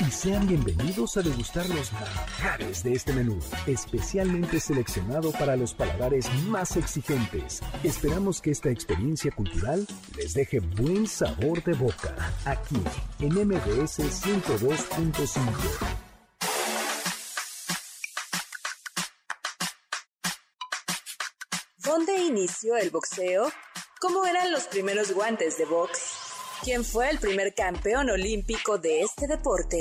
y sean bienvenidos a degustar los manjares de este menú, especialmente seleccionado para los paladares más exigentes. Esperamos que esta experiencia cultural les deje buen sabor de boca, aquí en MBS 102.5. ¿Dónde inició el boxeo? ¿Cómo eran los primeros guantes de box? ¿Quién fue el primer campeón olímpico de este deporte?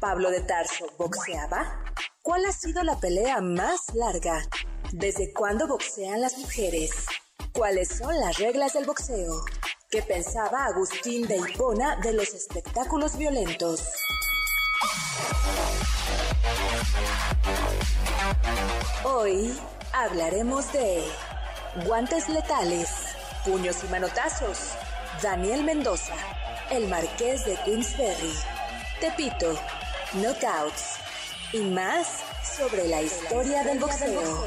¿Pablo de Tarso boxeaba? ¿Cuál ha sido la pelea más larga? ¿Desde cuándo boxean las mujeres? ¿Cuáles son las reglas del boxeo? ¿Qué pensaba Agustín de Hipona de los espectáculos violentos? Hoy hablaremos de guantes letales, puños y manotazos Daniel Mendoza, el Marqués de Queensberry, Tepito, Knockouts y más sobre la historia del boxeo.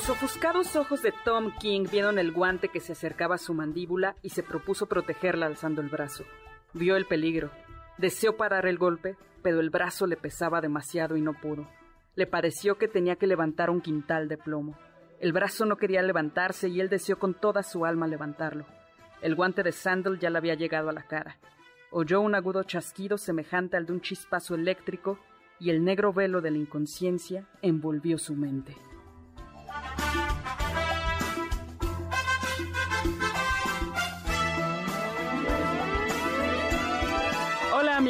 Los ofuscados ojos de Tom King vieron el guante que se acercaba a su mandíbula y se propuso protegerla alzando el brazo. Vio el peligro. Deseó parar el golpe, pero el brazo le pesaba demasiado y no pudo. Le pareció que tenía que levantar un quintal de plomo. El brazo no quería levantarse y él deseó con toda su alma levantarlo. El guante de Sandal ya le había llegado a la cara. Oyó un agudo chasquido semejante al de un chispazo eléctrico y el negro velo de la inconsciencia envolvió su mente.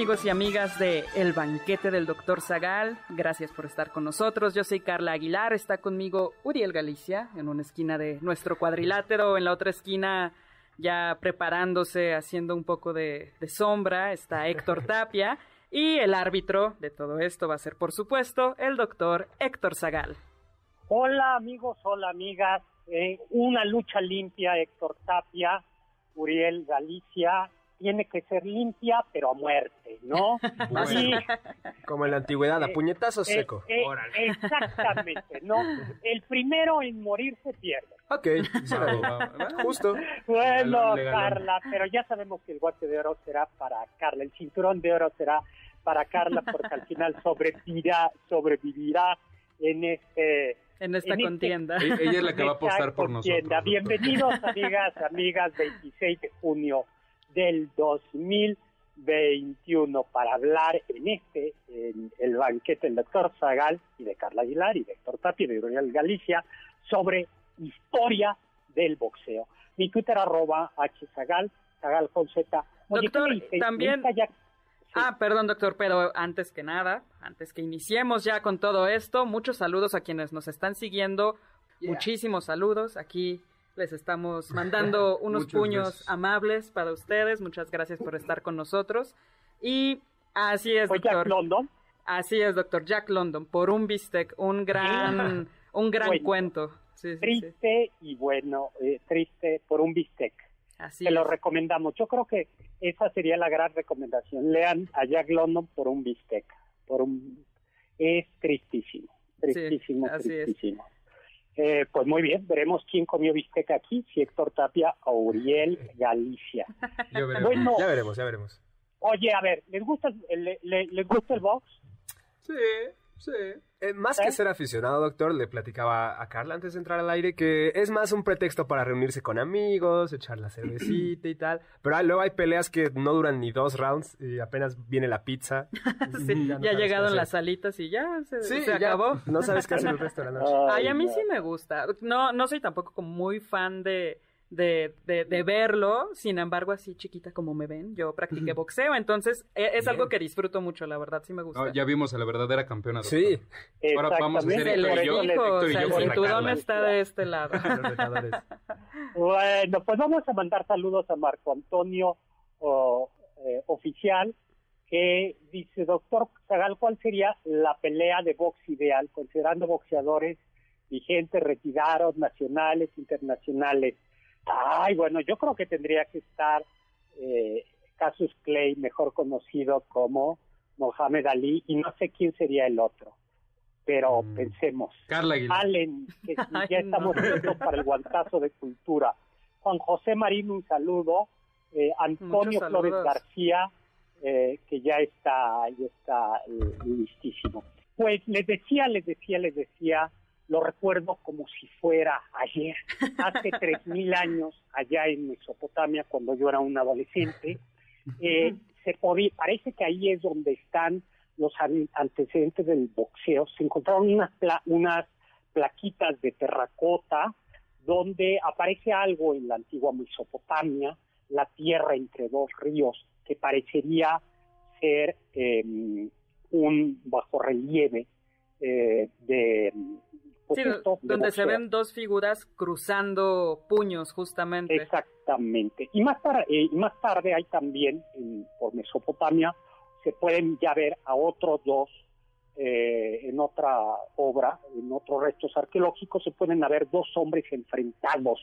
Amigos y amigas de El Banquete del Doctor Zagal, gracias por estar con nosotros. Yo soy Carla Aguilar, está conmigo Uriel Galicia en una esquina de nuestro cuadrilátero, en la otra esquina ya preparándose, haciendo un poco de, de sombra, está Héctor Tapia y el árbitro de todo esto va a ser por supuesto el doctor Héctor Zagal. Hola amigos, hola amigas. Eh, una lucha limpia, Héctor Tapia, Uriel Galicia. Tiene que ser limpia, pero a muerte, ¿no? Sí. Como en la antigüedad, a Eh, puñetazos eh, seco. eh, exactamente, ¿no? El primero en morir se pierde. Ok, justo. Bueno. Carla, pero ya sabemos que el guante de oro será para Carla, el cinturón de oro será para Carla porque al final sobrevivirá, sobrevivirá en este En esta En este- contienda. E- Ella es la que va a apostar por contienda. nosotros. doctor. Bienvenidos, amigas, amigas, 26 de junio del 2021 para hablar en este, en el banquete del doctor Zagal y de Carla Aguilar y de Héctor Tapia y de Uriel Galicia sobre historia del boxeo. Mi Twitter arroba hzagal, zagal con z. Oye, ¿qué Doctor, también- Ah, perdón, doctor, pero antes que nada, antes que iniciemos ya con todo esto, muchos saludos a quienes nos están siguiendo. Muchísimos saludos. Aquí les estamos mandando unos puños gracias. amables para ustedes. Muchas gracias por estar con nosotros. Y así es, Fue Jack doctor. London. Así es, doctor Jack London, por un bistec, un gran, un gran Bueno. cuento. Sí, sí, sí. Triste y bueno, eh, triste por un bistec. Así Te lo recomendamos. Yo creo que esa sería la gran recomendación. Lean a Jack London por un bistec. Por un... Es tristísimo. Tristísimo, así es. Eh, pues muy bien, veremos quién comió bistec aquí, si Héctor Tapia o Uriel Galicia. Ya veremos. Bueno, Ya veremos, ya veremos. oye, a ver, ¿les gusta, le- le- ¿les gusta el box? Sí, sí. Eh, más ¿Eh? que ser aficionado, doctor, le platicaba a Carla antes de entrar al aire que es más un pretexto para reunirse con amigos, echar la cervecita y tal. Pero hay- luego hay peleas que no duran ni dos rounds y apenas viene la pizza. Sí, Ya no ya llegaron las salitas y ya se, Sí, se ya acabó. No sabes qué hacer el resto de la noche. Ay, a mí no. sí me gusta. No, no soy tampoco como muy fan de, de, de, de verlo. Sin embargo, así chiquita como me ven, yo practiqué boxeo. Entonces, e- es, algo que disfruto mucho, la verdad, sí me gusta. No, ya vimos a la verdadera campeona. doctor. Sí, Ahora vamos a hacer y yo, o sea, yo el cinturón está de este lado. Bueno, pues vamos a mandar saludos a Marco Antonio o, eh, Oficial, que dice, doctor Zagal, ¿cuál sería la pelea de box ideal, considerando boxeadores vigentes, retirados, nacionales, internacionales? Ay, bueno, yo creo que tendría que estar eh, Casus Clay, mejor conocido como Mohamed Ali, y no sé quién sería el otro, pero Mm. pensemos. Carla Aguilar. Allen, que si Ay, ya no. estamos listos para el guantazo de cultura. Juan José Marín, un saludo. Eh, Antonio Flores. García, eh, que ya está, ya está eh, listísimo. Pues les decía, les decía, les decía, lo recuerdo como si fuera ayer, hace tres mil años, allá en Mesopotamia, cuando yo era un adolescente. Eh, se podía, parece que ahí es donde están los an- antecedentes del boxeo. Se encontraron unas, pla- unas plaquitas de terracota donde aparece algo en la antigua Mesopotamia, la tierra entre dos ríos, que parecería ser eh, un bajorrelieve eh, de... pues Sí, esto, de donde se ven dos figuras cruzando puños, justamente. Exactamente. Y más, tar- eh, y más tarde hay también, en- por Mesopotamia, se pueden ya ver a otros dos, eh, en otra obra, en otros restos arqueológicos, se pueden haber dos hombres enfrentados,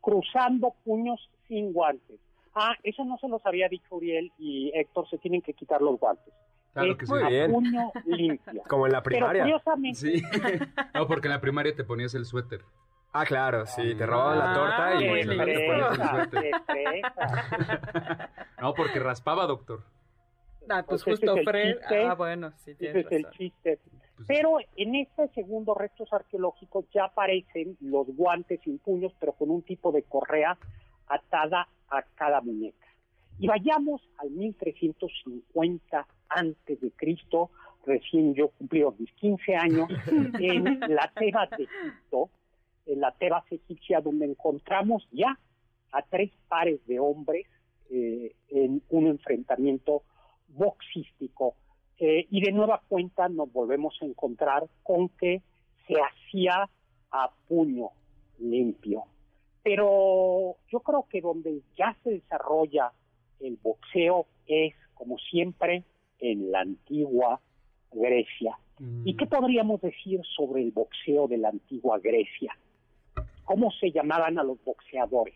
cruzando puños sin guantes. Ah, eso no se los había dicho Uriel y Héctor, se tienen que quitar los guantes. Claro que. Muy bien. puño limpio. Como en la Pero primaria. curiosamente, Sí. No, porque en la primaria te ponías el suéter. Ah, claro, sí, te robaban la Ah, torta y... muy qué lindo. fresa, qué fresa. No, porque raspaba, doctor. Ah, pues Pues justo el Fred. chiste. Ah, bueno, sí, Ese tienes es el razón. chiste. Pues, Pero en este segundo restos arqueológicos ya aparecen los guantes sin puños, pero con un tipo de correa atada a cada muñeca. Y vayamos al 1350 antes de Cristo, recién yo cumplí mis 15 años, en la Tebas de Egipto, en la Tebas egipcia, donde encontramos ya a tres pares de hombres eh, en un enfrentamiento boxístico. Eh, y de nueva cuenta nos volvemos a encontrar con que se hacía a puño limpio. Pero yo creo que donde ya se desarrolla el boxeo es, como siempre, en la antigua Grecia. ¿Y qué podríamos decir sobre el boxeo de la antigua Grecia? ¿Cómo se llamaban a los boxeadores?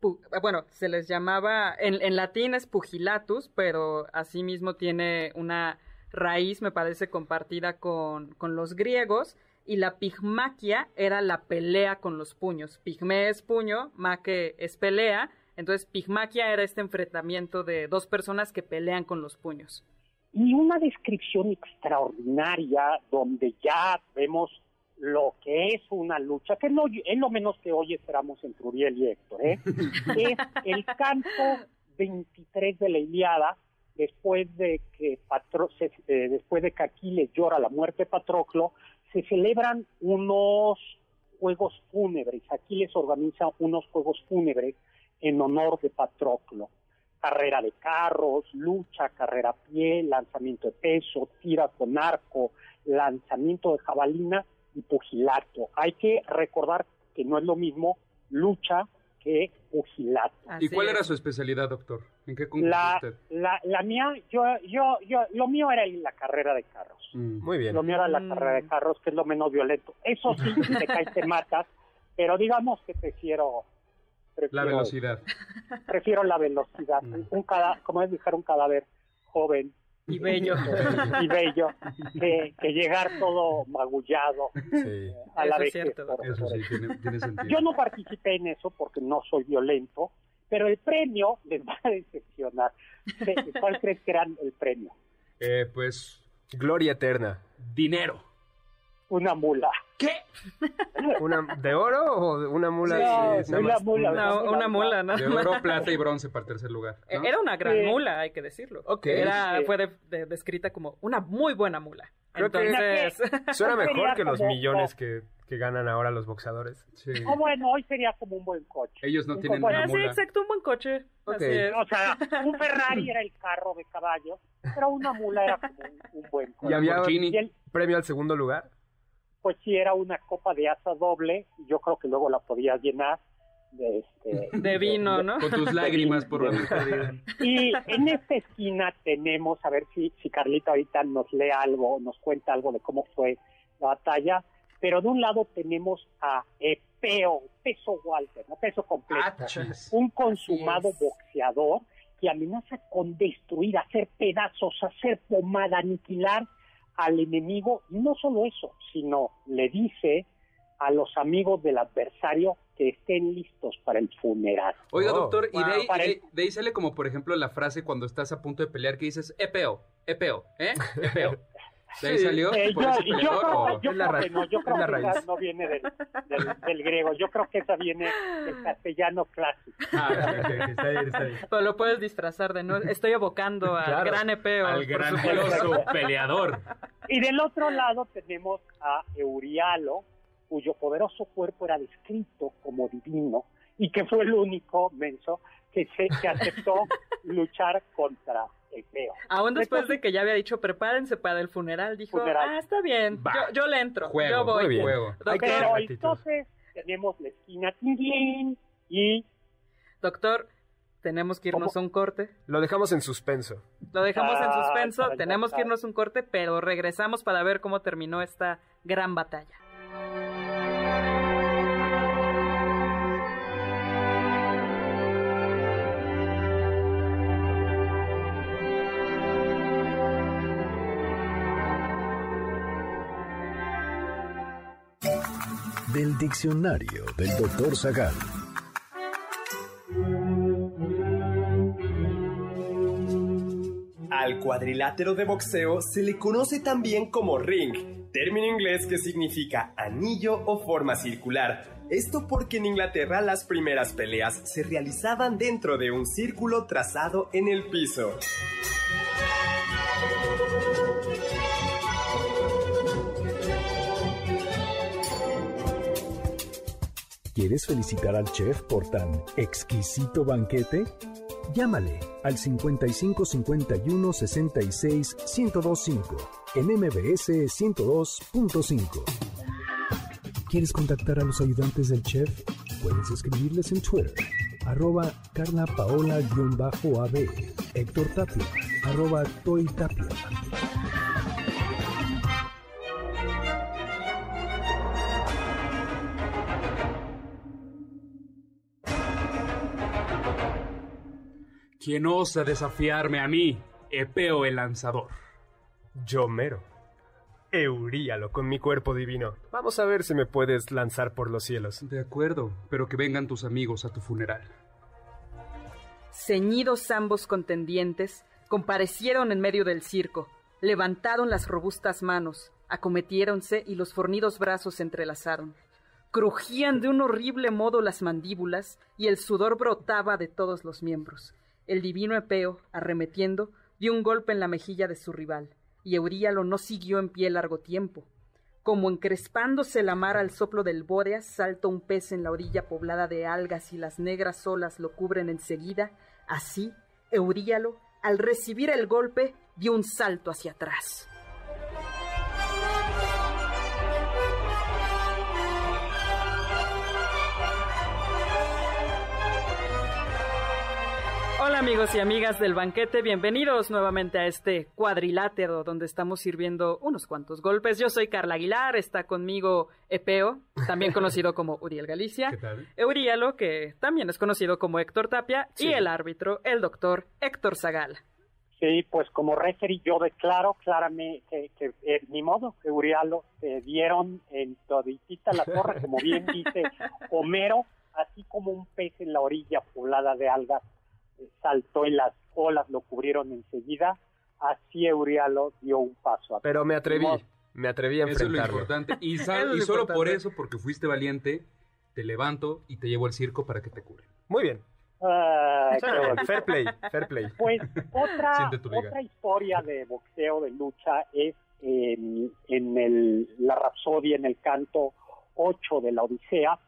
Pu- bueno, se les llamaba, en, en latín es pugilatus, pero asimismo tiene una raíz, me parece, compartida con, con los griegos, y la pigmaquia era la pelea con los puños. Pigme es puño, maque es pelea, entonces pigmaquia era este enfrentamiento de dos personas que pelean con los puños. y una descripción extraordinaria donde ya vemos lo que es una lucha, que no, es lo menos que hoy esperamos entre Uriel y Héctor, ¿eh? es el canto 23 de la Iliada, después de que Patro, se- eh, después de que Aquiles llora la muerte de Patroclo, se celebran unos juegos fúnebres. Aquiles organiza unos juegos fúnebres en honor de Patroclo carrera de carros, lucha, carrera a pie, lanzamiento de peso, tira con arco, lanzamiento de jabalina y pugilato. Hay que recordar que no es lo mismo lucha que pugilato. ¿Y cuál es. era su especialidad, doctor? ¿En qué concurso La, usted? la, la mía, yo, yo, yo, lo mío era la carrera de carros. Mm. Muy bien. Lo mío era la Mm. carrera de carros, que es lo menos violento. Eso sí, si te caes te matas, pero digamos que prefiero... La velocidad. prefiero la velocidad. Mm. Un cada, como es dejar un cadáver joven Y bello. y bello que, que llegar todo magullado Sí. a la por sí, tiene, tiene sentido. Yo no participé en eso porque no soy violento, pero el premio les va a decepcionar. ¿Cuál crees que era el premio? Eh, pues, Gloria eterna. dinero. Una mula. ¿Una de oro o una mula? No, una más? mula. No, una mula, ¿no? De oro, plata y bronce para tercer lugar. ¿no? Era una gran Sí. mula, hay que decirlo. Ok. Era, Sí. fue de- de- descrita como una muy buena mula. Creo que- Entonces, Suena mejor que los millones que, que ganan ahora los boxeadores. Sí. O bueno, hoy sería como un buen coche. Ellos no Un tienen una Ah, sí, mula. exacto, un buen coche. O sea, un Ferrari era el carro de caballo, pero una mula era como un, un buen coche. Y había. Y el- premio al segundo lugar. Pues sí era una copa de asa doble, y yo creo que luego la podías llenar de este De vino, ¿no? Con tus lágrimas por perdido. Y en esta esquina tenemos, a ver si, si Carlita ahorita nos lee algo, nos cuenta algo de cómo fue la batalla, pero de un lado tenemos a Epeo, peso Walter, no peso completo, Ah, un consumado boxeador que amenaza con destruir, hacer pedazos, hacer pomada, aniquilar al enemigo, y no solo eso, sino le dice a los amigos del adversario que estén listos para el funeral. Oiga, Oh. doctor, y de ahí, Para y de, el- de ahí sale como, por ejemplo, la frase cuando estás a punto de pelear que dices, epeo, epeo, ¿eh? Epeo. ¿De ahí Sí. salió? Eh, ¿Por yo, ese yo creo, yo Es la creo que no, yo es creo la que raíz. esa no viene del, del- del griego, yo creo que esa viene del castellano clásico. Ah, está bien, está bien. Pero lo puedes disfrazar de no. Estoy evocando al Claro, gran Epeo. al gran peleador. Y del otro lado tenemos a Eurialo, cuyo poderoso cuerpo era descrito como divino y que fue el único menso que, se, que aceptó luchar contra Epeo. Aún después de que ya había dicho prepárense para el funeral, dijo, Funeral. ah, está bien, yo, yo le entro, Juego, yo voy. muy bien. juego. Pero entonces tenemos la esquina Tinglin y Doctor, tenemos que irnos ¿Cómo? a un corte. Lo dejamos en suspenso. Lo dejamos en Ah, suspenso, tenemos que irnos a un corte, pero regresamos para ver cómo terminó esta gran batalla. Del diccionario del doctor Zagal. Al cuadrilátero de boxeo se le conoce también como ring, término inglés que significa anillo o forma circular. Esto porque en Inglaterra las primeras peleas se realizaban dentro de un círculo trazado en el piso. ¿Quieres felicitar al chef por tan exquisito banquete? Llámale al 55 51 66 1025 en MBS 102.5. ¿Quieres contactar a los ayudantes del chef? Puedes escribirles en Twitter, arroba Carla Paola-AB, Héctor Tapia, arroba Toy. ¿Quién osa desafiarme a mí, Epeo el lanzador? Yo mero. Euríalo con mi cuerpo divino. Vamos a ver si me puedes lanzar por los cielos. De acuerdo, pero que vengan tus amigos a tu funeral. Ceñidos ambos contendientes, comparecieron en medio del circo, levantaron las robustas manos, acometiéronse y los fornidos brazos se entrelazaron. Crujían de un horrible modo las mandíbulas y el sudor brotaba de todos los miembros. El divino Epeo, arremetiendo, dio un golpe en la mejilla de su rival, y Euríalo no siguió en pie largo tiempo. Como encrespándose la mar al soplo del Bóreas, salta un pez en la orilla poblada de algas y las negras olas lo cubren enseguida, así, Euríalo, al recibir el golpe, dio un salto hacia atrás. Amigos y amigas del banquete, bienvenidos nuevamente a este cuadrilátero donde estamos sirviendo unos cuantos golpes. Yo soy Carla Aguilar, está conmigo Epeo, también conocido como Uriel Galicia, ¿Qué tal? Euríalo, que también es conocido como Héctor Tapia, y el árbitro, el doctor Héctor Zagal. Sí, pues como referee yo declaro claramente que, que eh, ni modo que Urialo se dieron en toditita la torre, como bien dice Homero, así como un pez en la orilla poblada de algas saltó y las olas lo cubrieron enseguida, así Eurialo dio un paso atrás. Pero me atreví, me atreví a Eso es lo enfrentarlo. importante. Y, Eso sal- es y lo solo por eso, porque fuiste valiente, te levanto y te llevo al circo para que te cure. Muy bien. Bonito. Fair play, fair play. Pues otra, otra historia de boxeo, de lucha, es en, en el, la Rapsodia, en el canto 8 de la Odisea,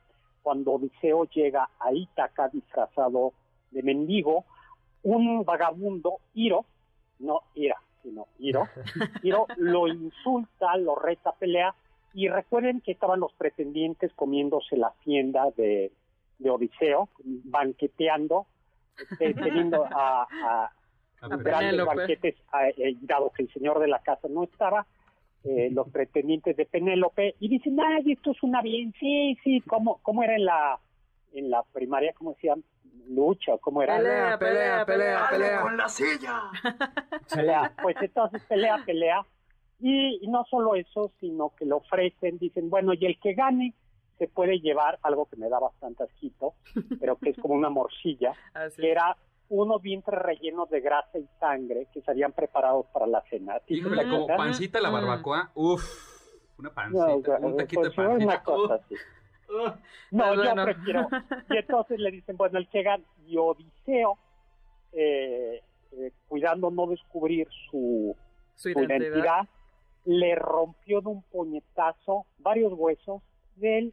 cuando Odiseo llega a Ítaca disfrazado de mendigo, un vagabundo, Iro, no Ira, sino Iro, Iro lo insulta, lo reta pelea, y recuerden que estaban los pretendientes comiéndose la hacienda de, de Odiseo, banqueteando, eh, teniendo a, a A grandes Penélope. banquetes, a- eh, dado que el señor de la casa no estaba, eh, los pretendientes de Penélope, y dicen, ay, esto es una bien, sí, sí, ¿cómo, cómo era en la, en la primaria, cómo decían? Lucha, ¿cómo era? Pelea, pelea, pelea, pelea. ¡Con la silla! pelea. Pues entonces pelea, pelea. Y, y no solo eso, sino que le ofrecen, dicen, bueno, y el que gane se puede llevar algo que me da bastante asquito, pero que es como una morcilla, Así que era unos vientres rellenos de grasa y sangre que se habían preparado para la cena. ¿Sí se Híjole, como pancita la Mm. barbacoa. Uf, una No, pancita, o sea, un taquito de pues, una pancita. cosa Uf, así. No, Pues yo bueno. prefiero. Y entonces le dicen, bueno, el que gana, y Odiseo, eh, eh, cuidando no descubrir su, Su su identidad. identidad, le rompió de un puñetazo varios huesos del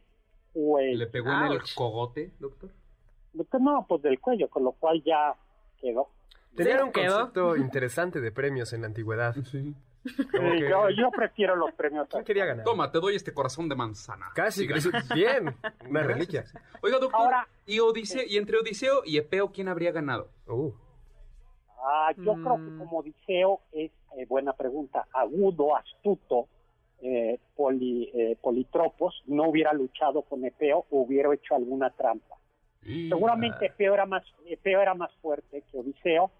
cuello. ¿Le pegó en el cogote, doctor? No, pues del cuello, con lo cual ya quedó. Tenían Sí, un quedó. concepto interesante de premios en la antigüedad. Sí. Que- yo, yo prefiero los premios. ¿Quién quería ganar? Toma, te doy este corazón de manzana. Casi, Sí, bien. Una reliquia. Oiga, doctor, Ahora- y, Odiseo, y entre Odiseo y Epeo, ¿quién habría ganado? Uh, Ah, yo creo que Mm. como Odiseo es, eh, buena pregunta, agudo, astuto, eh, poli- eh, politropos, no hubiera luchado con Epeo o hubiera hecho alguna trampa. Seguramente Epeo era más, Epeo era más fuerte que Odiseo,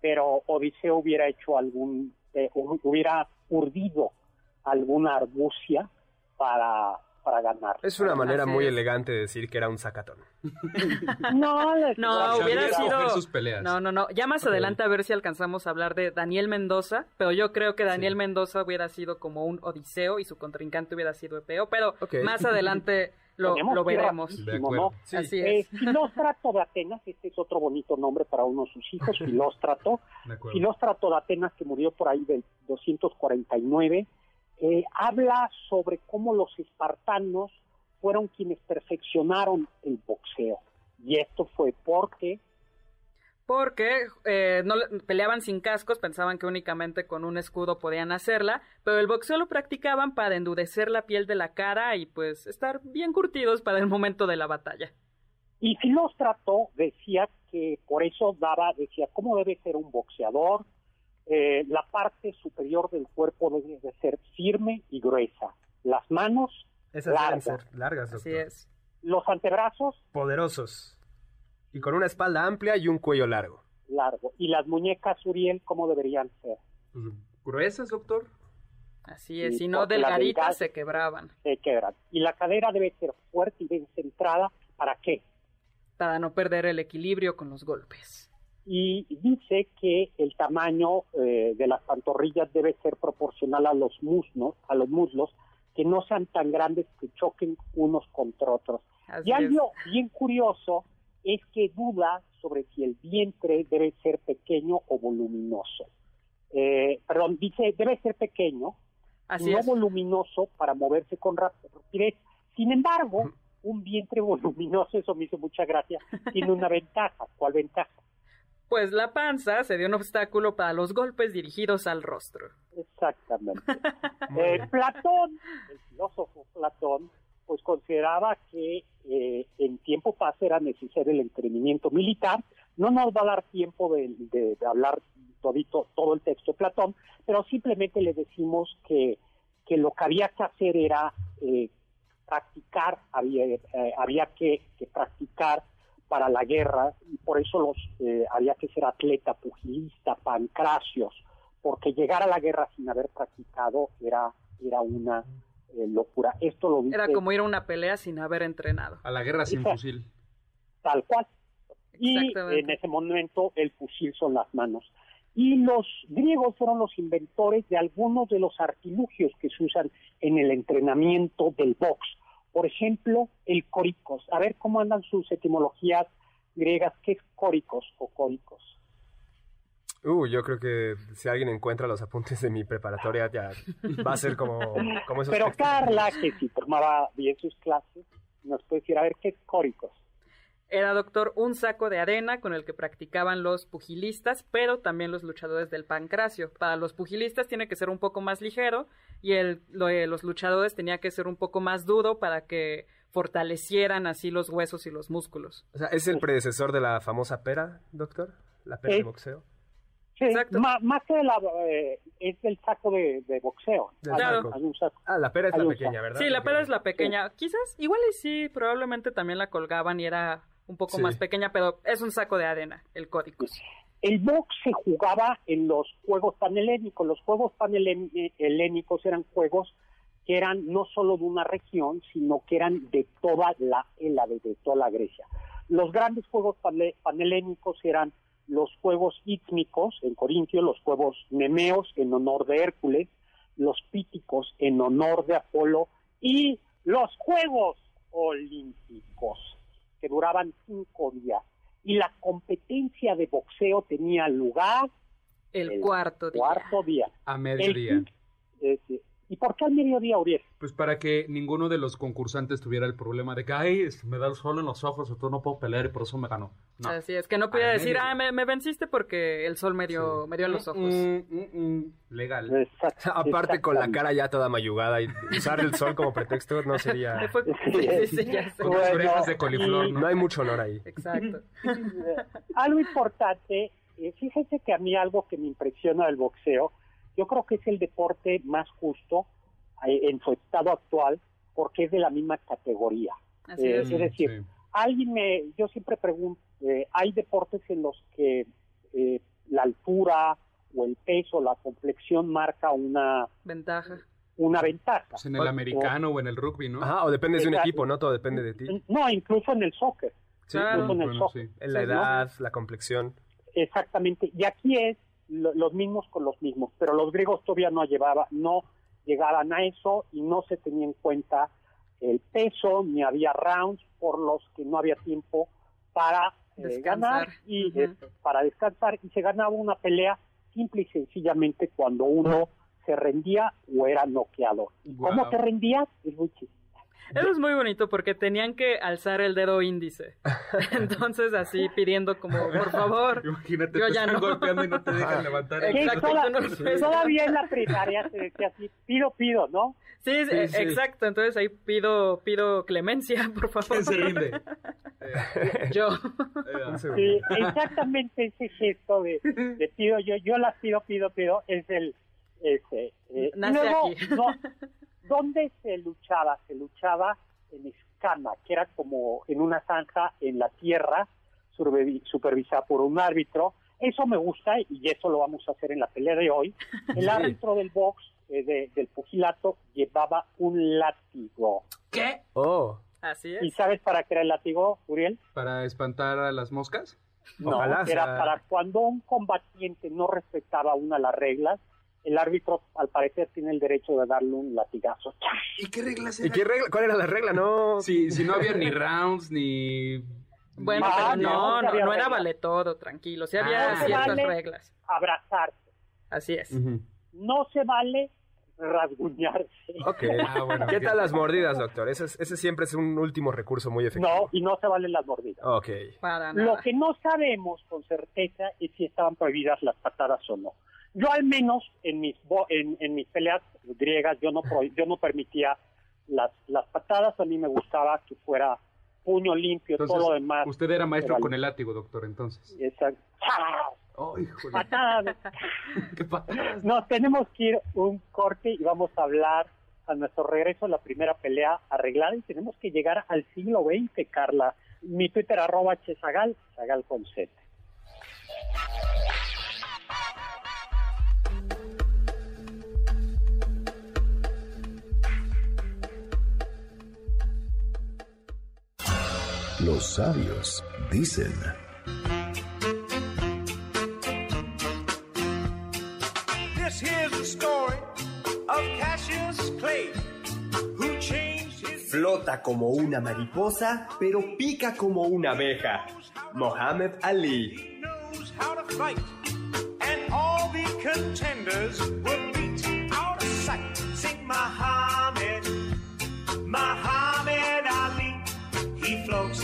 pero Odiseo hubiera hecho algún, eh, hu- hubiera urdido alguna argucia para, para ganar. es una manera muy elegante de decir que era un sacatón. No, No, hubiera sido. sus peleas. No, no, no. Ya más adelante a ver si alcanzamos a hablar de Daniel Mendoza, pero yo creo que Daniel Mendoza hubiera sido como un Odiseo y su contrincante hubiera sido Epeo, pero más adelante lo, veremos. ¿no? Sí. Así Eh, es. Filóstrato de Atenas, este es otro bonito nombre para uno de sus hijos, Filóstrato. De. Filóstrato de Atenas, que murió por ahí del 249, eh, habla sobre cómo los espartanos fueron quienes perfeccionaron el boxeo. Y esto fue porque Porque eh, no le- peleaban sin cascos, pensaban que únicamente con un escudo podían hacerla, pero el boxeo lo practicaban para endurecer la piel de la cara y pues estar bien curtidos para el momento de la batalla. Y Filóstrato decía que por eso daba, decía, ¿cómo debe ser un boxeador? Eh, la parte superior del cuerpo debe de ser firme y gruesa. Las manos, Esas deben largas. ser largas, Así doctor. es. Los antebrazos, Poderosos. Y con una espalda amplia y un cuello largo. largo. Y las muñecas, Uriel, ¿cómo deberían ser? Pues, ¿Gruesas, doctor? Así es, si no delgaditas se quebraban Se quebran. Y la cadera debe ser fuerte y bien centrada. ¿Para qué? para no perder el equilibrio con los golpes. y dice que el tamaño eh, de las pantorrillas debe ser proporcional a los muslos, a los muslos, que no sean tan grandes que choquen unos contra otros. Así y algo bien curioso es que duda sobre si el vientre debe ser pequeño o voluminoso. Eh, perdón, dice debe ser pequeño, Así no es. voluminoso para moverse con rap- rapidez. Sin embargo, un vientre voluminoso, eso me hizo mucha gracia, tiene una ventaja. ¿Cuál ventaja? Pues la panza se dio un obstáculo para los golpes dirigidos al rostro. Exactamente. Eh, Platón, el filósofo Platón, pues consideraba que eh, en tiempo paz era necesario el entrenamiento militar. No nos va a dar tiempo de, hablar todito, todo el texto de Platón, pero simplemente le decimos que, que lo que había que hacer era eh, practicar, había, eh, había que, que practicar para la guerra y por eso los eh, había que ser atleta, pugilista, pancracios, porque llegar a la guerra sin haber practicado era, era una eh, locura. Esto lo dice Era como ir a una pelea sin haber entrenado. A la guerra sin Exacto. fusil. tal cual. Y Exactamente. en ese momento el fusil son las manos. Y los griegos fueron los inventores de algunos de los artilugios que se usan en el entrenamiento del box. Por ejemplo, el córicos. A ver cómo andan sus etimologías griegas. ¿Qué es córicos o córicos? Uh, yo creo que si alguien encuentra los apuntes de mi preparatoria ya va a ser como, como esos Pero textos. Carla, que si tomaba bien sus clases, nos puede decir, a ver, ¿qué es córicos? Era, doctor, un saco de arena con el que practicaban los pugilistas, pero también los luchadores del pancracio. Para los pugilistas tiene que ser un poco más ligero y el, lo de los luchadores tenía que ser un poco más duro para que fortalecieran así los huesos y los músculos. O sea, ¿es el predecesor de la famosa pera, doctor? La pera Sí. de boxeo. Sí, Exacto. ma- más que la, eh, es del saco de, de boxeo. Del Hay- saco. hay un saco. Ah, la pera es Hay la pequeña. ¿verdad? Sí, la pera es la pequeña. Quizás, igual y sí, probablemente también la colgaban y era un poco Sí. más pequeña, pero es un saco de arena, el código. El box se jugaba en los juegos panhelénicos. Los juegos panhelénicos eran juegos que eran no solo de una región, sino que eran de toda la de toda la Grecia. Los grandes juegos panhelénicos eran los juegos ítmicos en Corintio, los juegos nemeos en honor de Hércules, los píticos en honor de Apolo y los juegos olímpicos que duraban cinco días. Y la competencia de boxeo tenía lugar El, el cuarto día. cuarto día. A mediodía. eh. ¿Y por qué al mediodía, Uriel? Pues para que ninguno de los concursantes tuviera el problema de que, ay, me da el sol en los ojos, o tú no puedo pelear y por eso me ganó. No. Así es, que no podía Al decir, ah, me, me venciste porque el sol me dio, me dio en los ojos. Mm, mm, mm, legal. Exact- Aparte con la cara ya toda mayugada y usar el sol como pretexto no sería... Sí, sí, sí. Con las orejas de coliflor, y- ¿no? No hay mucho honor ahí. Exacto. Algo importante, eh, fíjense que a mí algo que me impresiona del boxeo, yo creo que es el deporte más justo eh, en su estado actual porque es de la misma categoría. Así Eh, es. es decir, Sí. alguien me, yo siempre pregunto, eh, hay deportes en los que eh, la altura o el peso, la complexión marca una, Ventaja. una ventaja. Pues en el americano o en el rugby, ¿no? Ajá, o dependes de un equipo, ¿no? Todo depende de ti. No, incluso en el soccer. Sí, Claro. incluso en el Bueno, soccer. sí. En la edad, la complexión. Exactamente. Y aquí es lo- los mismos con los mismos, pero los griegos todavía no llevaba, no llegaban a eso y no se tenía en cuenta el peso ni había rounds por los que no había tiempo para eh, Descansar. ganar y eh, para descansar y se ganaba una pelea simple y sencillamente cuando uno se rendía o era noqueado. ¿Y Guau. cómo te rendías? Es muy chistoso. Eso es muy bonito porque tenían que alzar el dedo índice. Entonces así pidiendo como, por favor. Imagínate, Yo te ya están no. golpeando y no te dejan levantar. el Sí, Exacto, toda- no todavía en la primaria se decía así, pido, pido, ¿no? Sí, Sí, eh, sí. exacto. Entonces ahí pido, pido clemencia, por favor. ¿Quién se rinde? Yo. Eh, segundo. Sí, exactamente ese gesto de, de pido yo, yo las pido, pido, pido, es el... Ese, eh, Nace luego, aquí. no, ¿Dónde se luchaba? Se luchaba en escama, que era como en una zanja en la tierra, supervisada por un árbitro. Eso me gusta y eso lo vamos a hacer en la pelea de hoy. El Sí. árbitro del box, eh, de- del pugilato, llevaba un látigo. ¿Qué? Oh, Así ¿Y es. sabes para qué era el látigo, Uriel? ¿Para espantar a las moscas? No, Ojalá era sea- para cuando un combatiente no respetaba una de las reglas, el árbitro al parecer tiene el derecho de darle un latigazo. ¿Y qué reglas ¿Y qué regla? ¿Cuál era la regla? No. Si, si no había ni rounds, ni... Bueno, Ah, pero no, no, no, no era vale todo, tranquilo. Sí Ah, había se ciertas vale. reglas. Abrazarse. Así es. No se vale rasguñarse. Ok. Ah, bueno, ¿Qué tal las mordidas, doctor? Ese, es- ese siempre es un último recurso muy No, efectivo. y no se valen las mordidas. Ok. Para Lo nada. que no sabemos con certeza es si estaban prohibidas las patadas o no. Yo al menos en mis en, en mis peleas griegas yo no pro- yo no permitía las las patadas, a mí me gustaba que fuera puño limpio, Entonces, todo lo demás. usted era maestro con el látigo, doctor, entonces. Esa- Oh, híjole. patadas. Qué patadas. Nos tenemos que ir un corte y vamos a hablar a nuestro regreso la primera pelea arreglada y tenemos que llegar al siglo XX, Carla. Mi Twitter arroba chesagal, sagal con Z. Los sabios dicen. This here's the story of Cassius Clay, who changed his Flota como una mariposa, pero pica como una abeja. Mohammed Ali.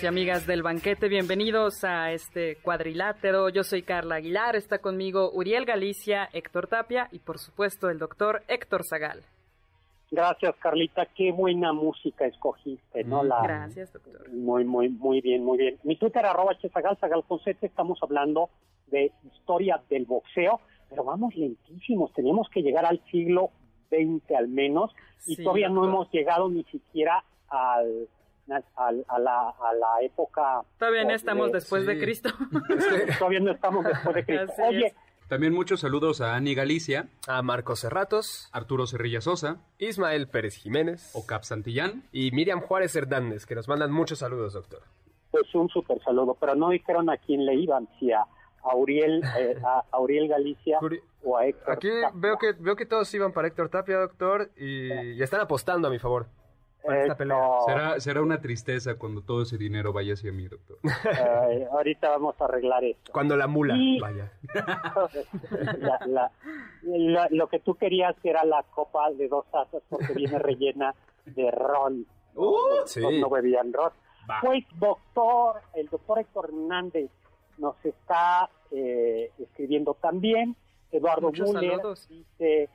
Amigos y amigas del banquete, bienvenidos a este cuadrilátero. Yo soy Carla Aguilar, está conmigo Uriel Galicia, Héctor Tapia y por supuesto el doctor Héctor Zagal. Gracias, Carlita. Qué buena música escogiste, ¿no? La, Gracias, doctor. Muy, muy, muy bien, muy bien. Mi Twitter, arroba chesagal, sagal con Z, estamos hablando de historia del boxeo, pero vamos lentísimos, tenemos que llegar al siglo XX al menos, y Sí, todavía no doctor. hemos llegado ni siquiera al, a, la, a la época... Todavía no estamos después de. Cristo. Todavía no estamos después de Cristo. Así Oye, es. También muchos saludos a Ani Galicia, A Marcos Cerratos, Arturo Cerrilla Sosa, Ismael Pérez Jiménez Ocap Santillán. y Miriam Juárez Hernández, que nos mandan muchos saludos, doctor. pues un súper saludo, pero no dijeron a quién le iban, si a, a Uriel, eh, a, a Uriel Galicia Uri- o a Héctor. Aquí Tapia. veo que veo que todos iban para Héctor Tapia, doctor, y, y están apostando a mi favor. Esta pelea. Será, será una tristeza cuando todo ese dinero vaya hacia mí, doctor. eh, ahorita vamos a arreglar esto. Cuando la mula Y- vaya. La- la- la- lo que tú querías era la copa de dos tazas porque viene rellena de ron. Uh, No, sí. no bebían ron. Va. Pues doctor, el doctor Héctor Hernández nos está eh, escribiendo también. Eduardo Muchos Müller saludos. dice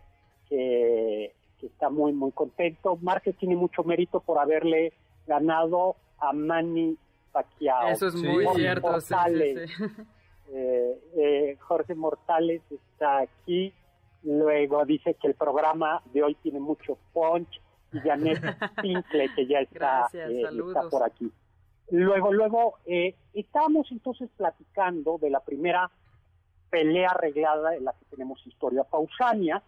que está muy muy contento. Márquez tiene mucho mérito por haberle ganado a Manny Pacquiao. Eso es muy Jorge cierto. sí, sí, Mortales. sí. Eh, eh, Jorge Mortales está aquí. Luego dice que el programa de hoy tiene mucho punch. Y Janet Pincle, que ya está, Gracias, eh, está por aquí. Luego, luego, eh, estábamos entonces platicando de la primera pelea arreglada en la que tenemos historia, Pausania,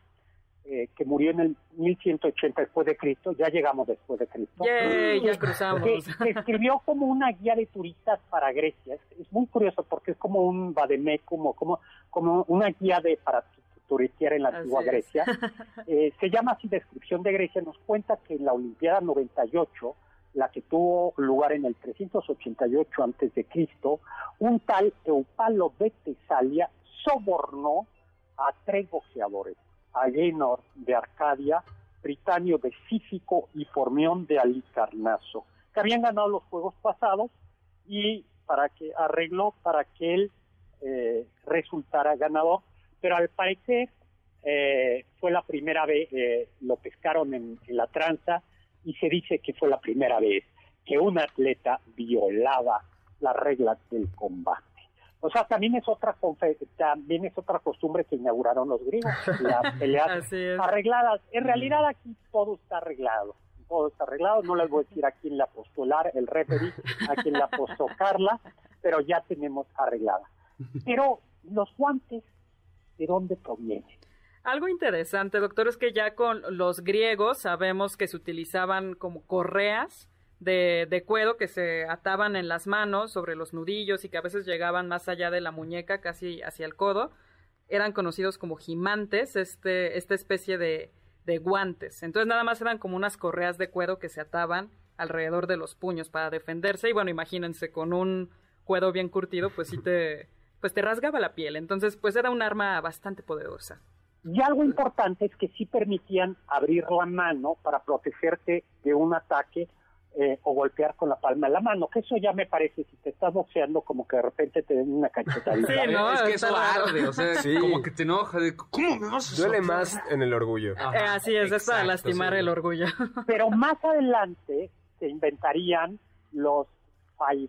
eh, que murió en el 1180 después de Cristo. Ya llegamos después de Cristo Yay, ya cruzamos. que escribió como una guía de turistas para Grecia. Es, es muy curioso porque es como un vademecum, como, como, como una guía de para tu- turistear en la Así antigua es. Grecia. Eh, se llama así Descripción de Grecia. Nos cuenta que en la Olimpiada 98, la que tuvo lugar en el 388 antes de Cristo, un tal Eupalo de Tesalia sobornó a tres boxeadores, Agenor de Arcadia, Britanio de Cífico y Formión de Alicarnaso, que habían ganado los juegos pasados y para que arregló para que él eh, resultara ganador, pero al parecer eh, fue la primera vez, eh, lo pescaron en, en la tranza y se dice que fue la primera vez que un atleta violaba las reglas del combate. O sea, también es otra también es otra costumbre que inauguraron los griegos, las peleas arregladas. En realidad aquí todo está arreglado. Todo está arreglado. No les voy a decir a quién le apostó el, referee, a quién le apostó Carla, pero ya tenemos arreglada. Pero los guantes, ¿de dónde provienen? Algo interesante, doctor, es que ya con los griegos sabemos que se utilizaban como correas de, de cuero que se ataban en las manos sobre los nudillos y que a veces llegaban más allá de la muñeca, casi hacia el codo. eran conocidos como gimantes, este, esta especie de, de guantes. Entonces nada más eran como unas correas de cuero que se ataban alrededor de los puños para defenderse. Y bueno, imagínense, con un cuero bien curtido, pues sí te, pues te rasgaba la piel. Entonces, pues era un arma bastante poderosa. Y algo importante es que sí permitían abrir la mano para protegerte de un ataque eh, o golpear con la palma de la mano, que eso ya me parece, si te estás boxeando, como que de repente te den una cachetadita. Sí, ¿no? es que eso arde, o sea, Sí. como que te enoja de, ¿cómo me vas a Duele soltar? más en el orgullo. Ajá, Eh, así es, es para exacto, lastimar sí. el orgullo. Pero más adelante se inventarían los Five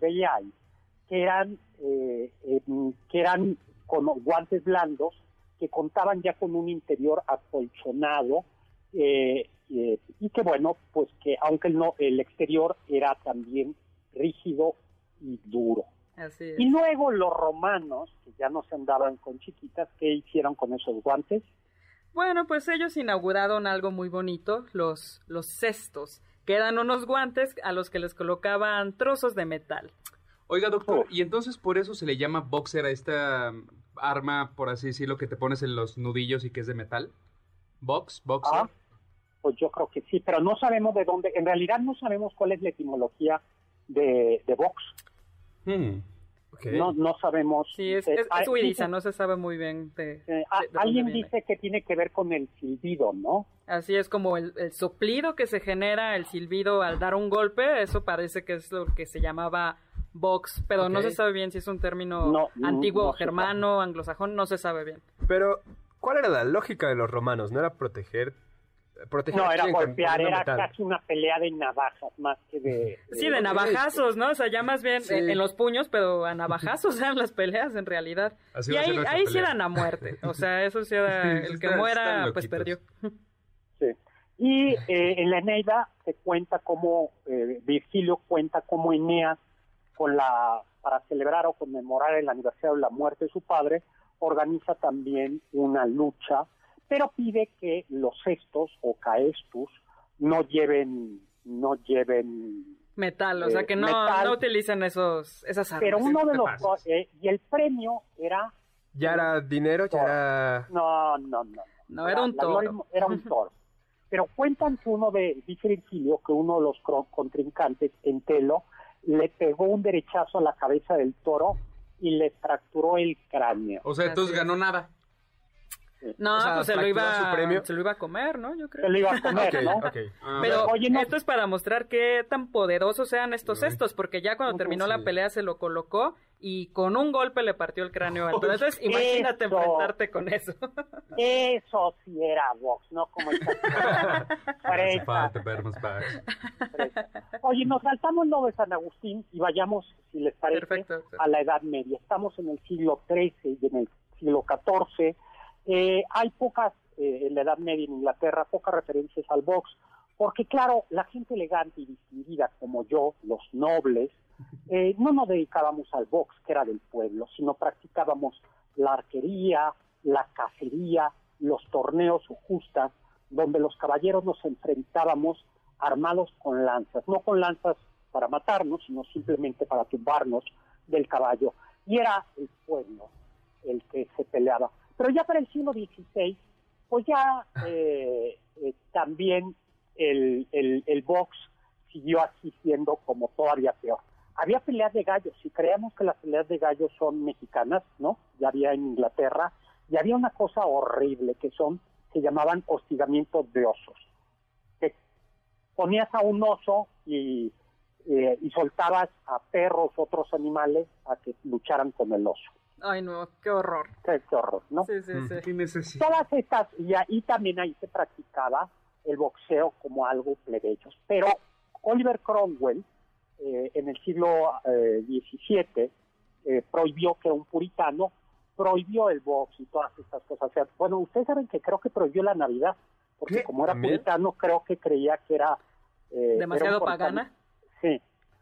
que eran, eh, em, que eran con guantes blandos que contaban ya con un interior acolchonado eh, eh, y que bueno, pues que aunque no, el exterior era también rígido y duro. Así es. Y luego los romanos, que ya no se andaban con chiquitas, ¿qué hicieron con esos guantes? Bueno, pues ellos inauguraron algo muy bonito, los, los cestos, que eran unos guantes a los que les colocaban trozos de metal. Oiga, doctor, Oh. y entonces por eso se le llama boxer a esta arma, por así decirlo, que te pones en los nudillos y que es de metal. Box, boxer. Ah, pues yo creo que sí, pero no sabemos de dónde, en realidad no sabemos cuál es la etimología de, de box. Hmm. No, no sabemos. Sí, es, Eh, es, es no se sabe muy bien de... eh, de- de dónde alguien dice que tiene que ver con el silbido, ¿no? Así es como el, el soplido que se genera, el silbido al dar un golpe, eso parece que es lo que se llamaba box, pero no se sabe bien si es un término No, no, antiguo, no germano, anglosajón, no se sabe bien. Pero, ¿cuál era la lógica de los romanos? ¿No era proteger? Proteger No, era golpear, era metal? casi una pelea de navazas más que de... Sí, de navajazos, ¿no? O sea, ya más bien Sí. en, en los puños, pero a navajazos eran las peleas en realidad. Así y ahí, ahí sí eran a muerte. O sea, eso sí era el que están- muera, están pues perdió. Sí. Y eh, en la Eneida se cuenta cómo, eh, Virgilio cuenta cómo Eneas, con la, para celebrar o conmemorar el aniversario de la muerte de su padre, organiza también una lucha, pero pide que los cestos o caestus no lleven, no lleven Metal, o sea, Eh, que no, metal. no utilicen esos, esas armas. pero uno de los eh, y el premio era Ya era dinero, ya era... no no no No, era un toro. era un toro pero cuentan que uno de dice Virgilio que uno de los cro- contrincantes Entelo le pegó un derechazo a la cabeza del toro y le fracturó el cráneo O sea, entonces ganó nada. No, O sea, pues se lo, iba, su premio. se lo iba a comer, ¿no? Yo creo. se lo iba a comer no. Ah, Pero Oye, no- esto es para mostrar qué tan poderosos eran estos cestos, porque ya cuando No, terminó sí. la pelea se lo colocó y con un golpe le partió el cráneo al toro. Entonces, imagínate Eso. enfrentarte con eso. eso sí era box no como oye nos saltamos lo de San Agustín y vayamos si les parece Perfecto. a la Edad Media. Estamos en el siglo XIII y en el siglo XIV. Eh, hay pocas, eh, en la Edad Media en Inglaterra, pocas referencias al box, porque claro, la gente elegante y distinguida como yo, los nobles, eh, no nos dedicábamos al box, que era del pueblo, sino practicábamos la arquería, la cacería, los torneos o justas, donde los caballeros nos enfrentábamos armados con lanzas, no con lanzas para matarnos, sino simplemente para tumbarnos del caballo. Y era el pueblo el que se peleaba. Pero ya para el siglo XVI, pues ya eh, eh, también el, el, el box siguió así siendo como todavía peor. Había peleas de gallos, si creemos que las peleas de gallos son mexicanas, ¿no? Ya había en Inglaterra, y había una cosa horrible que son, se llamaban hostigamientos de osos. Que ponías a un oso y, eh, y soltabas a perros, otros animales, a que lucharan con el oso. Ay, no, qué horror. Qué, qué horror, ¿no? Sí, sí, sí. ¿Qué necesidad? Todas estas, y ahí también ahí se practicaba el boxeo como algo plebeyo. Pero Oliver Cromwell, eh, en el siglo eh, XVII, eh, prohibió que un puritano prohibió el box y todas estas cosas. O sea, bueno, ustedes saben que creo que prohibió la Navidad, porque ¿Qué? como era ¿También? puritano, creo que creía que era... eh, ¿Demasiado era pagana? Sí,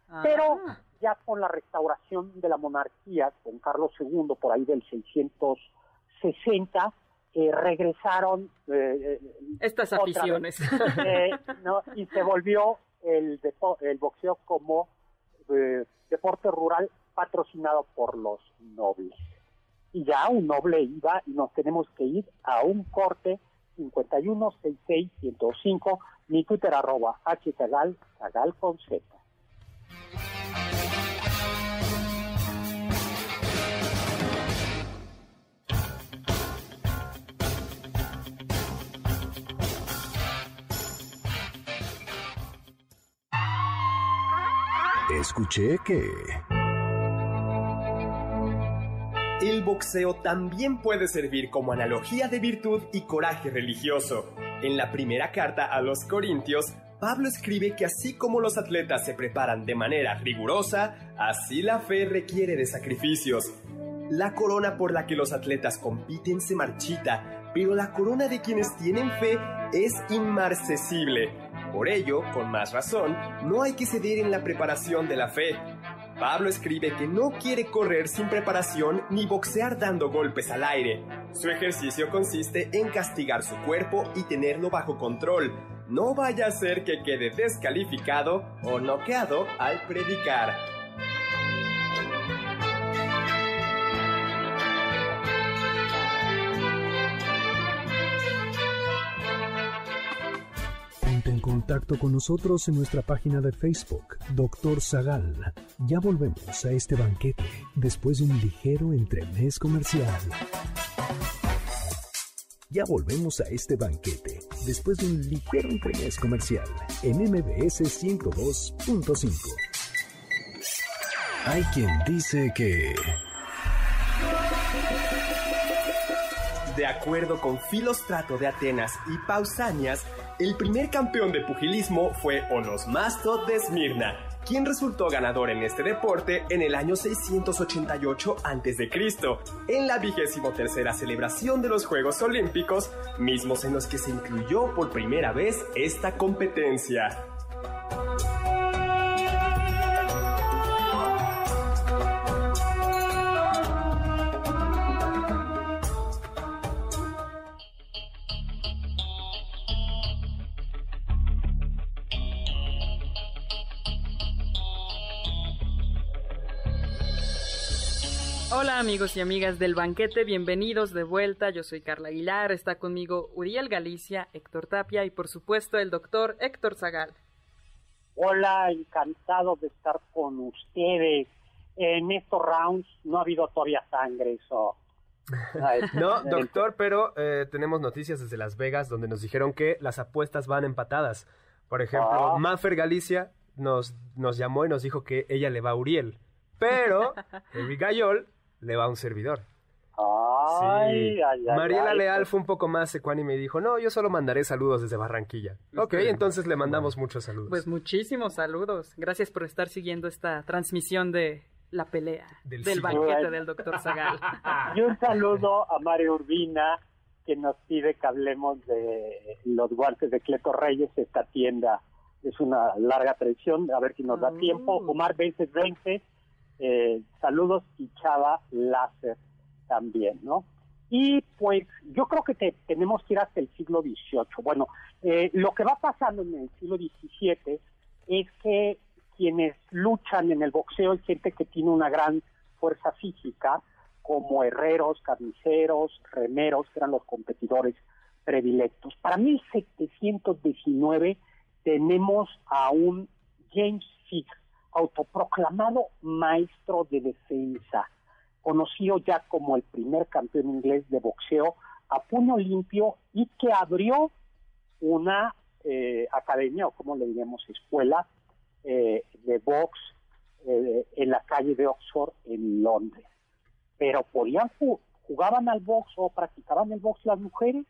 Ah. pero ya con la restauración de la monarquía, con Carlos II, por ahí del 660, eh, regresaron eh, eh, Estas aficiones. eh, ¿no? y se volvió el, depo- el boxeo como eh, deporte rural patrocinado por los nobles. y ya un noble IVA y nos tenemos que ir a un corte 5166-105, mi Twitter arroba hzagal, zagal con Z. Escuché que... El boxeo también puede servir como analogía de virtud y coraje religioso. En la primera carta a los Corintios, Pablo escribe que así como los atletas se preparan de manera rigurosa, así la fe requiere de sacrificios. La corona por la que los atletas compiten se marchita, pero la corona de quienes tienen fe es inmarcesible. Por ello, con más razón, no hay que ceder en la preparación de la fe. Pablo escribe que no quiere correr sin preparación ni boxear dando golpes al aire. Su ejercicio consiste en castigar su cuerpo y tenerlo bajo control. No vaya a ser que quede descalificado o noqueado al predicar. Contacto con nosotros en nuestra página de Facebook, Doctor Zagal. Ya volvemos a este banquete después de un ligero entremés comercial. Ya volvemos a este banquete después de un ligero entremés comercial en MBS 102.5. Hay quien dice que... De acuerdo con Filostrato de Atenas y Pausanias, el primer campeón de pugilismo fue Onosmasto de Esmirna, quien resultó ganador en este deporte en el año 688 a.C., en la vigésimo tercera celebración de los Juegos Olímpicos, mismos en los que se incluyó por primera vez esta competencia. Hola amigos y amigas del banquete, bienvenidos de vuelta. Yo soy Carla Aguilar, está conmigo Uriel Galicia, Héctor Tapia y por supuesto el doctor Héctor Zagal. Hola, encantado de estar con ustedes. En estos rounds no ha habido todavía sangre, eso. No, doctor, pero eh, tenemos noticias desde Las Vegas donde nos dijeron que las apuestas van empatadas. Por ejemplo, Ah. Maffer Galicia nos, nos llamó y nos dijo que ella le va a Uriel, pero Henry Gayol le va a un servidor. Ay, Sí. ay, ay, Mariela ay, Leal pues, fue un poco más ecuánime y dijo, no, yo solo mandaré saludos desde Barranquilla. Ok, bien. entonces le mandamos muchos saludos. Pues muchísimos saludos. Gracias por estar siguiendo esta transmisión de la pelea Del banquete del doctor Zagal. Y un saludo a Mario Urbina, que nos pide que hablemos de los guantes de Cleto Reyes, esta tienda. Es una larga tradición, a ver si nos da Oh. tiempo. Omar Vences Vences, eh, saludos y Chava Láser también, ¿no? Y pues yo creo que te- tenemos que ir hasta el siglo XVIII. Bueno, eh, lo que va pasando en el siglo XVII es que quienes luchan en el boxeo es gente que tiene una gran fuerza física, como herreros, carniceros, remeros, que eran los competidores predilectos. Para 1719 tenemos a un James Fick, autoproclamado maestro de defensa, conocido ya como el primer campeón inglés de boxeo a puño limpio y que abrió una eh, academia, o como le diríamos, escuela eh, de box eh, en la calle de Oxford en Londres. Pero podían ju- jugaban al box o practicaban el box las mujeres.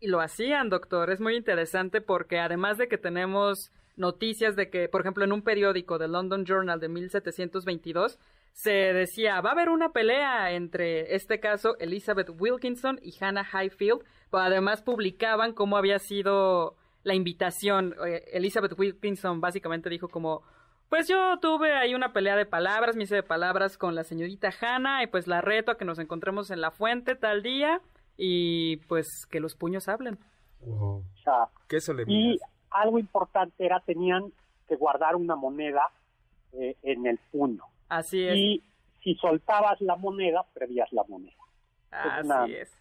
Y lo hacían, doctor. Es muy interesante porque además de que tenemos noticias de que, por ejemplo, en un periódico de London Journal de 1722, se decía, va a haber una pelea entre, este caso, Elizabeth Wilkinson y Hannah Highfield, pero además publicaban cómo había sido la invitación. Eh, Elizabeth Wilkinson básicamente dijo como, pues yo tuve ahí una pelea de palabras, me hice de palabras con la señorita Hannah y pues la reto a que nos encontremos en la fuente tal día y pues que los puños hablen. Wow. Sea, Qué y solemnidad. Algo importante era tenían que guardar una moneda eh, en el puño. Así es. Y si soltabas la moneda, perdías la moneda. Así una- es.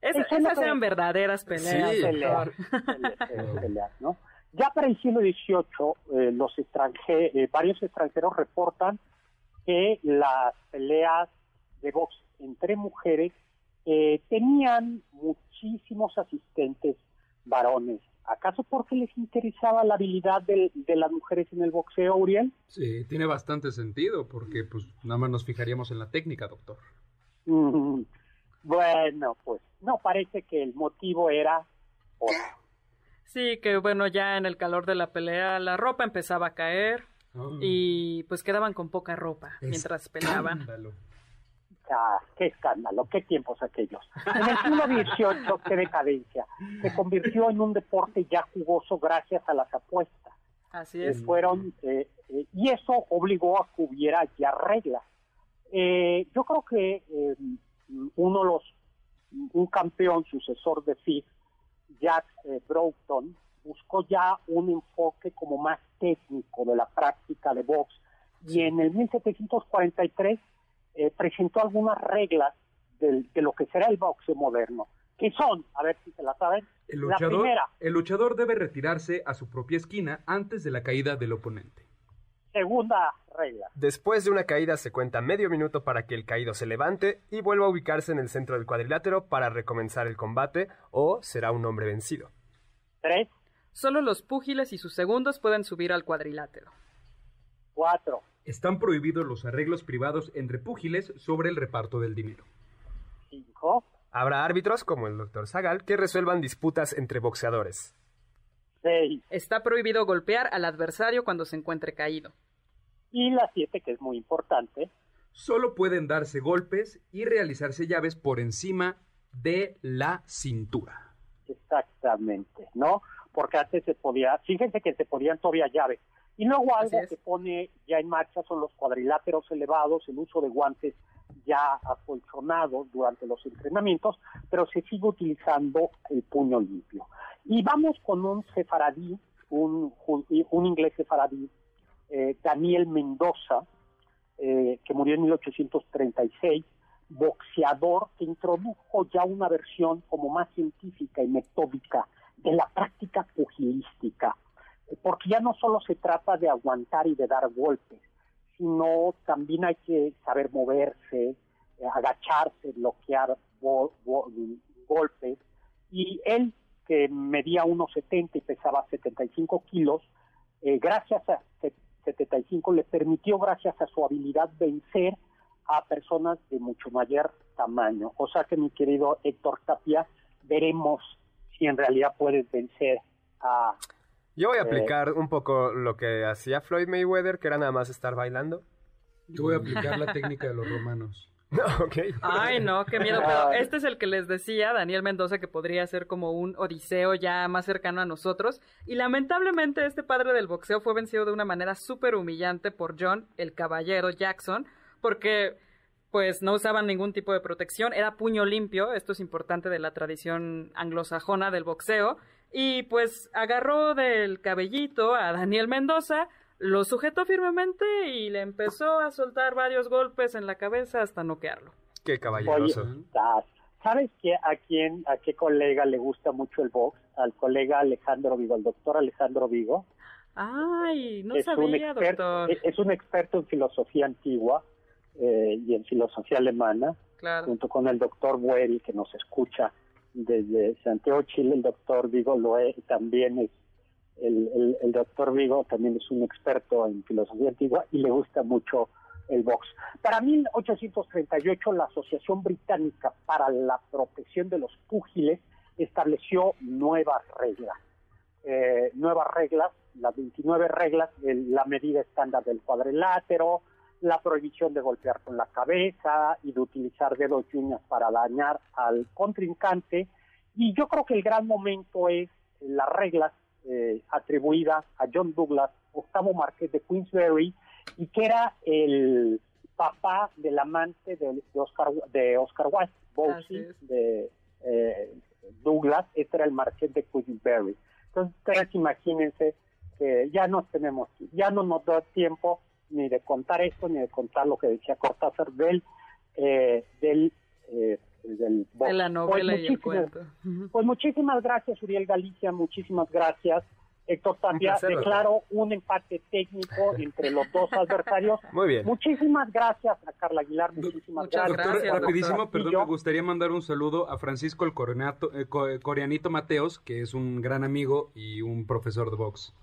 Esas eran verdaderas peleas. Sí. doctor. Peleas, peleas, peleas, ¿no? Ya para el siglo XVIII, eh, los extranje- eh, varios extranjeros reportan que las peleas de box entre mujeres eh, tenían muchísimos asistentes varones. ¿Acaso porque les interesaba la habilidad del- de, las mujeres en el boxeo, Uriel? Sí, tiene bastante sentido porque pues nada más nos fijaríamos en la técnica, doctor. Mm, bueno, pues no parece que el motivo era otro. Sí, que bueno, ya en el calor de la pelea la ropa empezaba a caer y pues quedaban con poca ropa mientras peleaban. Ah, qué escándalo, qué tiempos aquellos. En el siglo XVIII, qué decadencia. Se convirtió en un deporte ya jugoso gracias a las apuestas. Así es. fueron eh, eh, y eso obligó a que hubiera ya reglas. Eh, yo creo que eh, uno de los un campeón sucesor de Fig, Jack eh, Broughton, buscó ya un enfoque como más técnico de la práctica de box y en el 1743 eh, presentó algunas reglas del- de lo que será el boxeo moderno, que son, a ver si se la saben, El la luchador, primera, el luchador debe retirarse a su propia esquina antes de la caída del oponente. segunda regla, Después de una caída se cuenta medio minuto para que el caído se levante y vuelva a ubicarse en el centro del cuadrilátero para recomenzar el combate o será un hombre vencido. tres, Solo los púgiles y sus segundos pueden subir al cuadrilátero. cuatro, Están prohibidos los arreglos privados entre púgiles sobre el reparto del dinero. cinco, Habrá árbitros, como el Dr. Zagal, que resuelvan disputas entre boxeadores. seis, Está prohibido golpear al adversario cuando se encuentre caído. y la siete, que es muy importante, Solo pueden darse golpes y realizarse llaves por encima de la cintura. exactamente, ¿no? Porque antes se podía, fíjense que se podían todavía llaves. Y luego algo que pone ya en marcha son los cuadriláteros elevados, el uso de guantes ya acolchonados durante los entrenamientos, pero se sigue utilizando el puño limpio. Y vamos con un sefaradí, un, un inglés sefaradí, eh, Daniel Mendoza, eh, que murió en 1836, boxeador que introdujo ya una versión como más científica y metódica de la práctica pugilística, porque ya no solo se trata de aguantar y de dar golpes, sino también hay que saber moverse, eh, agacharse, bloquear go- go- golpes, y él que medía 1,70 y pesaba 75 kilos, eh, gracias a se- 75 le permitió, gracias a su habilidad, vencer a personas de mucho mayor tamaño. O sea que, mi querido Héctor Tapia, veremos si en realidad puedes vencer a... Yo voy a Eh. aplicar un poco lo que hacía Floyd Mayweather, que era nada más estar bailando. Yo voy a aplicar la técnica de los romanos. No, ok. Ay, no, qué miedo. Pero este es el que les decía, Daniel Mendoza, que podría ser como un odiseo ya más cercano a nosotros. Y lamentablemente este padre del boxeo fue vencido de una manera súper humillante por John, el caballero Jackson, porque pues no usaban ningún tipo de protección, era puño limpio, esto es importante de la tradición anglosajona del boxeo, y pues agarró del cabellito a Daniel Mendoza, lo sujetó firmemente y le empezó a soltar varios golpes en la cabeza hasta noquearlo. Qué caballeroso. ¿sabes qué, a quién, a qué colega le gusta mucho el box? Al colega Alejandro Vigo, al doctor Alejandro Vigo. Ay, no es un sabía, experto, doctor. es- es un experto en filosofía antigua eh, y en filosofía alemana. Claro. junto con el doctor Bueri, que nos escucha desde Santiago, Chile, el doctor Vigo Loé también es, el, el, doctor Vigo también es un experto en filosofía antigua y le gusta mucho el box. Para 1838 la Asociación Británica para la Protección de los Púgiles estableció nuevas reglas. Eh, nuevas reglas, las 29 reglas, el- la medida estándar del cuadrilátero, la prohibición de golpear con la cabeza y de utilizar dedos y uñas para dañar al contrincante. Y yo creo que el gran momento es las reglas eh, atribuidas a John Douglas, octavo marqués de Queensberry, y que era el papá del amante de, de Oscar, de Oscar Wilde, es. de eh, Douglas, este era el marqués de Queensberry. Entonces, ustedes imagínense que ya no tenemos, ya no nos da tiempo ni de contar esto, ni de contar lo que decía Cortázar del, eh, del, eh, del. De la novela Pues y el muchísimas- cuento. Pues muchísimas gracias, Uriel Galicia, muchísimas gracias. Héctor Tapia, declaro un empate técnico entre los dos adversarios. Muy bien. Muchísimas gracias a Carla Aguilar, muchísimas Muchas gracias. Doctor, Gracias, rapidísimo, doctor. perdón, me gustaría mandar un saludo a Francisco el Coreanato- eh, co- Coreanito Mateos, que es un gran amigo y un profesor de box.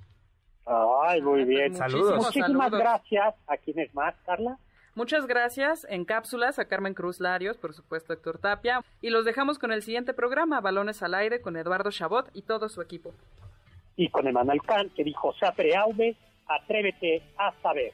Ay, muy bien. Saludos. Muchísimas saludos. gracias a quienes más, Carla. Muchas gracias en cápsulas a Carmen Cruz Larios, por supuesto Héctor Tapia. Y los dejamos con el siguiente programa, Balones al Aire, con Eduardo Chabot y todo su equipo. Y con Emanuel Kant, que dijo, Sapre Aude, atrévete a saber.